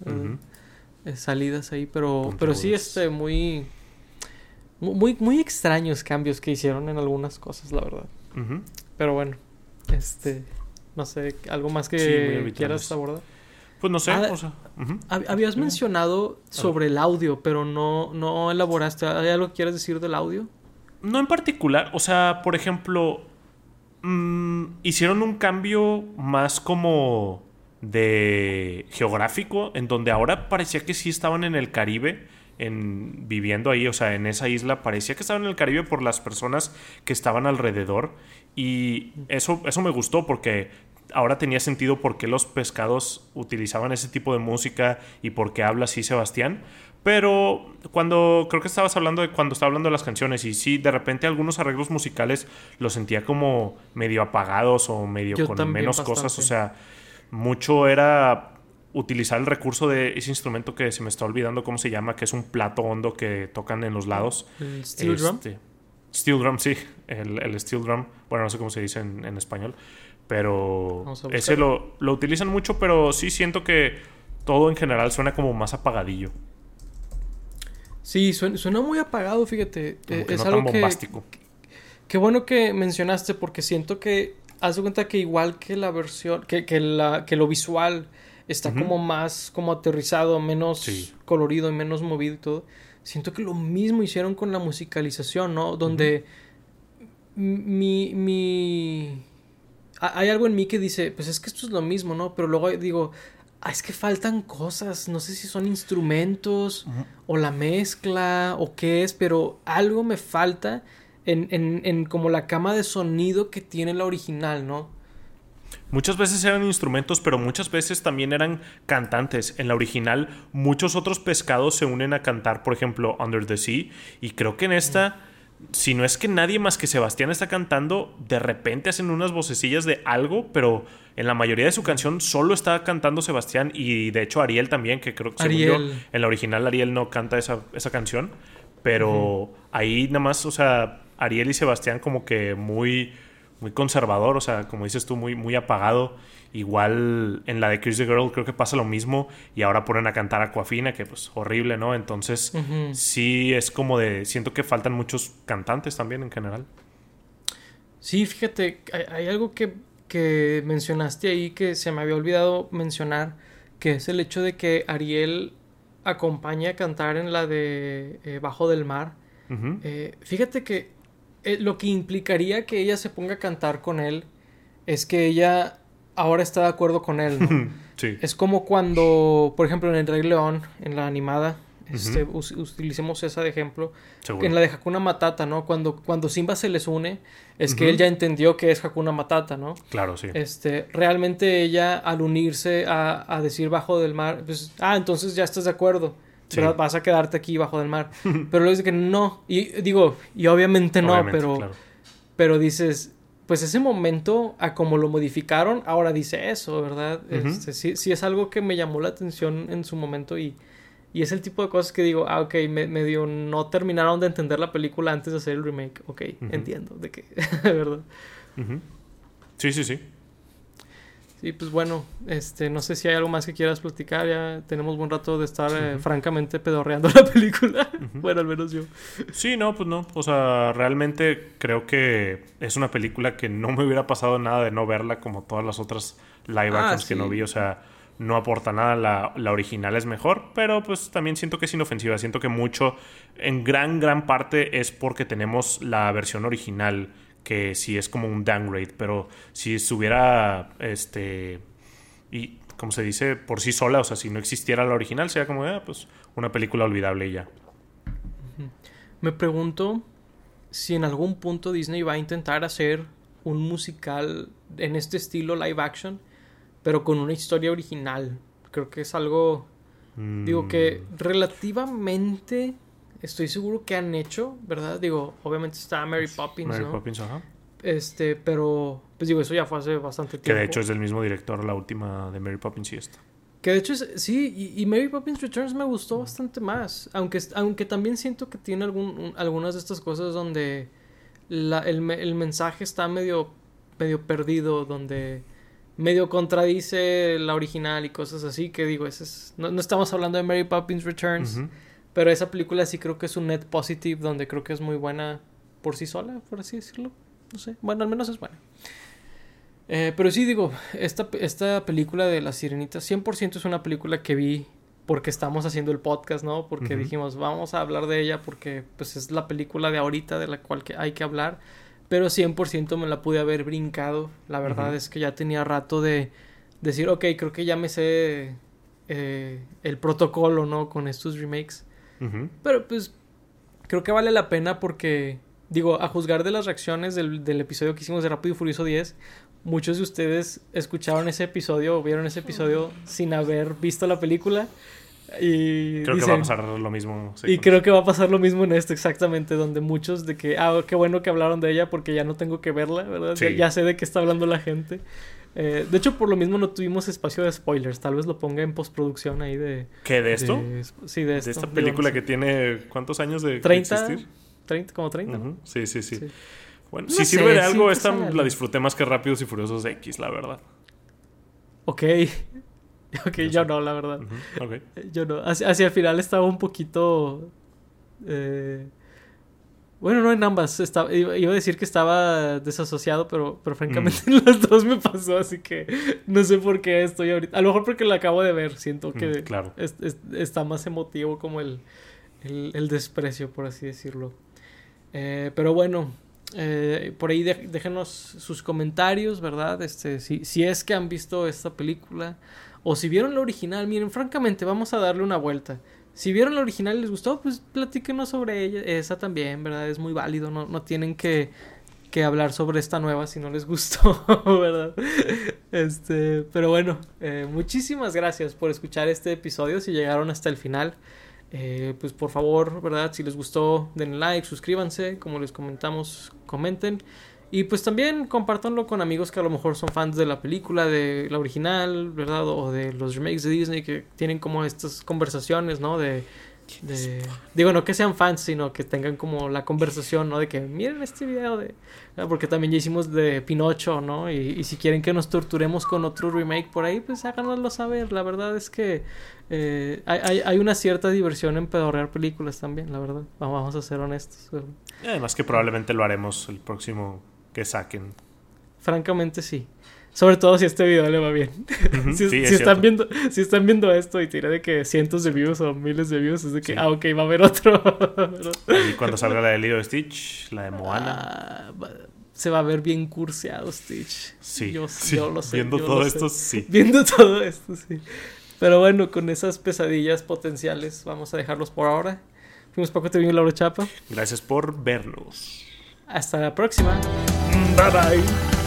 eh, salidas ahí, pero, pero sí, este, muy, muy, muy extraños cambios que hicieron en algunas cosas, la verdad. Pero bueno, este, no sé, algo más que quieras abordar. Pues no sé. Ah, habías mencionado sobre el audio, pero no, no elaboraste. ¿Hay algo que quieras decir del audio? No en particular. O sea, por ejemplo, mm, hicieron un cambio más como de geográfico, en donde ahora parecía que sí estaban en el Caribe, en, viviendo ahí, o sea, en esa isla, parecía que estaban en el Caribe por las personas que estaban alrededor. Y eso, eso me gustó porque ahora tenía sentido por qué los pescados utilizaban ese tipo de música y por qué habla así Sebastián. Pero cuando creo que estabas hablando de cuando estaba hablando de las canciones y sí, de repente algunos arreglos musicales los sentía como medio apagados o medio con menos cosas. O sea, mucho era utilizar el recurso de ese instrumento que se me está olvidando cómo se llama, que es un plato hondo que tocan en los lados. ¿El steel drum? Este, steel drum, sí, el, steel drum. Bueno, no sé cómo se dice en español. Pero ese lo, lo, utilizan mucho, pero sí siento que todo en general suena como más apagadillo. Sí, suena, muy apagado, fíjate. Eh, es algo tan bombástico. Qué bueno que mencionaste porque siento que haz de cuenta que igual que la versión, que, que, la, que lo visual está como más como aterrizado, menos colorido y menos movido y todo. Siento que lo mismo hicieron con la musicalización, ¿no? Donde mi, mi, hay algo en mí que dice, pues es que esto es lo mismo, ¿no? Pero luego digo, ah, es que faltan cosas, no sé si son instrumentos o la mezcla o qué es, pero algo me falta en, en, en, como la cama de sonido que tiene la original, ¿no? Muchas veces eran instrumentos, pero muchas veces también eran cantantes. En la original, muchos otros pescados se unen a cantar, por ejemplo, Under the Sea. Y creo que en esta, si no es que nadie más que Sebastián está cantando, de repente hacen unas vocecillas de algo, pero en la mayoría de su canción solo está cantando Sebastián. Y de hecho, Ariel también, que creo que Ariel. en la original Ariel no canta esa, canción. Pero ahí nada más, o sea, Ariel y Sebastián como que muy muy conservador, o sea, como dices tú, muy, muy apagado. Igual en la de Chris the Girl creo que pasa lo mismo y ahora ponen a cantar Aquafina, que pues horrible, ¿no? Entonces sí es como de, siento que faltan muchos cantantes también en general. Sí, fíjate, hay, algo que, que, mencionaste ahí que se me había olvidado mencionar, que es el hecho de que Ariel acompaña a cantar en la de eh, Bajo del Mar. Eh, fíjate que eh, lo que implicaría que ella se ponga a cantar con él es que ella ahora está de acuerdo con él. sí. Es como cuando, por ejemplo, en El Rey León, en la animada, este, utilicemos esa de ejemplo. En la de Hakuna Matata, ¿no? Cuando, cuando Simba se les une, es que él ya entendió que es Hakuna Matata, ¿no? Claro, sí. Este, realmente ella, al unirse a, a decir bajo del mar, pues, ah, entonces ya estás de acuerdo pero vas a quedarte aquí bajo del mar. pero luego dice que no. Y digo, y obviamente no, pero, pero dices, pues ese momento, a como lo modificaron, ahora dice eso, ¿verdad? Este, sí, sí, es algo que me llamó la atención en su momento y, y es el tipo de cosas que digo, ah, ok, me, medio no terminaron de entender la película antes de hacer el remake. Ok, entiendo de qué, ¿verdad? Sí, sí, sí. Sí, pues bueno, este, no sé si hay algo más que quieras platicar. Ya tenemos buen rato de estar eh, francamente pedorreando la película. bueno, al menos yo. Sí, no, pues no. O sea, realmente creo que es una película que no me hubiera pasado nada de no verla como todas las otras live ah, actions que no vi. O sea, no aporta nada. La, la, original es mejor, pero pues también siento que es inofensiva. Siento que mucho, en gran, gran parte es porque tenemos la versión original que sí es como un downgrade, pero si estuviera, este, y como se dice, por sí sola, o sea, si no existiera la original, sería como, ah, pues, una película olvidable ya. Me pregunto si en algún punto Disney va a intentar hacer un musical en este estilo live action, pero con una historia original. Creo que es algo, digo que mm. relativamente estoy seguro que han hecho, ¿verdad? Digo, obviamente está Mary Poppins, Mary Poppins, ajá. Este, pero, pues digo, eso ya fue hace bastante tiempo. Que de hecho es del mismo director, la última de Mary Poppins y esta. Que de hecho es, sí, y, Mary Poppins Returns me gustó bastante más. Aunque, aunque también siento que tiene algún, algunas de estas cosas donde la, el, el, mensaje está medio, medio perdido, donde medio contradice la original y cosas así. Que digo, ese es, no, no estamos hablando de Mary Poppins Returns. Pero esa película sí creo que es un net positive donde creo que es muy buena por sí sola, por así decirlo. No sé. Bueno, al menos es buena. Eh, pero sí digo, esta, esta película de La Sirenita 100% es una película que vi porque estamos haciendo el podcast, ¿no? Porque dijimos, vamos a hablar de ella porque pues es la película de ahorita de la cual que hay que hablar. Pero 100% me la pude haber brincado. La verdad es que ya tenía rato de decir, ok, creo que ya me sé eh, el protocolo, ¿no? Con estos remakes. Pero pues creo que vale la pena porque, digo, a juzgar de las reacciones del, episodio que hicimos de Rápido y Furioso 10, muchos de ustedes escucharon ese episodio o vieron ese episodio sin haber visto la película. Y creo que va a pasar lo mismo. y creo que va a pasar lo mismo en esto, exactamente, donde muchos de que, ah, qué bueno que hablaron de ella porque ya no tengo que verla, ¿verdad? ya, sé de qué está hablando la gente. Eh, de hecho, por lo mismo no tuvimos espacio de spoilers. Tal vez lo ponga en postproducción ahí de... ¿Qué? ¿De esto? sí, de esto. De esta película que tiene... ¿Cuántos años de 30, existir? 30, como 30. sí, sí, sí, Bueno, si sirve de algo, esta la disfruté más que Rápidos y Furiosos X, la verdad. Ok. Ok, yo no, la verdad. Yo no. Hacia, hacia, el final estaba un poquito... Eh, bueno, no en ambas. Estaba, iba a decir que estaba desasociado, pero, pero francamente en las dos me pasó, así que no sé por qué estoy ahorita. A lo mejor porque la acabo de ver, siento que claro. está más emotivo como el, el, desprecio, por así decirlo. Eh, pero bueno, eh, por ahí déjenos sus comentarios, ¿verdad? Este, si, si es que han visto esta película o si vieron la original, miren, francamente, vamos a darle una vuelta. Si vieron la original y les gustó, pues platíquenos sobre ella, esa también, ¿verdad? Es muy válido, no, no tienen que, que hablar sobre esta nueva si no les gustó, ¿verdad? Este, pero bueno, eh, muchísimas gracias por escuchar este episodio. Si llegaron hasta el final, eh, pues por favor, ¿verdad? Si les gustó, den like, suscríbanse, como les comentamos, comenten. Y pues también compartanlo con amigos que a lo mejor son fans de la película, de la original, ¿verdad? O de los remakes de Disney que tienen como estas conversaciones, ¿no? De digo, no que sean fans, sino que tengan como la conversación, ¿no? De que miren este video de... Porque también ya hicimos de Pinocho, ¿no? Y, si quieren que nos torturemos con otro remake por ahí, pues háganoslo saber. La verdad es que eh, hay, hay, una cierta diversión en pedorrear películas también, la verdad. Vamos a ser honestos. Además que probablemente lo haremos el próximo que saquen. Francamente sí. Sobre todo si este video le va bien. si, están viendo, si están viendo esto y tira de que cientos de views o miles de views, es de que, ah, ok, va a haber otro. y cuando salga la de Lilo Stitch, la de Moana. Ah, se va a ver bien curseado Stitch. Sí, yo, lo sé. Viendo todo esto, sí. Viendo todo esto, sí. Pero bueno, con esas pesadillas potenciales, vamos a dejarlos por ahora. Fuimos Paco Te Laura Chapa. Gracias por vernos. Hasta la próxima. Bye bye.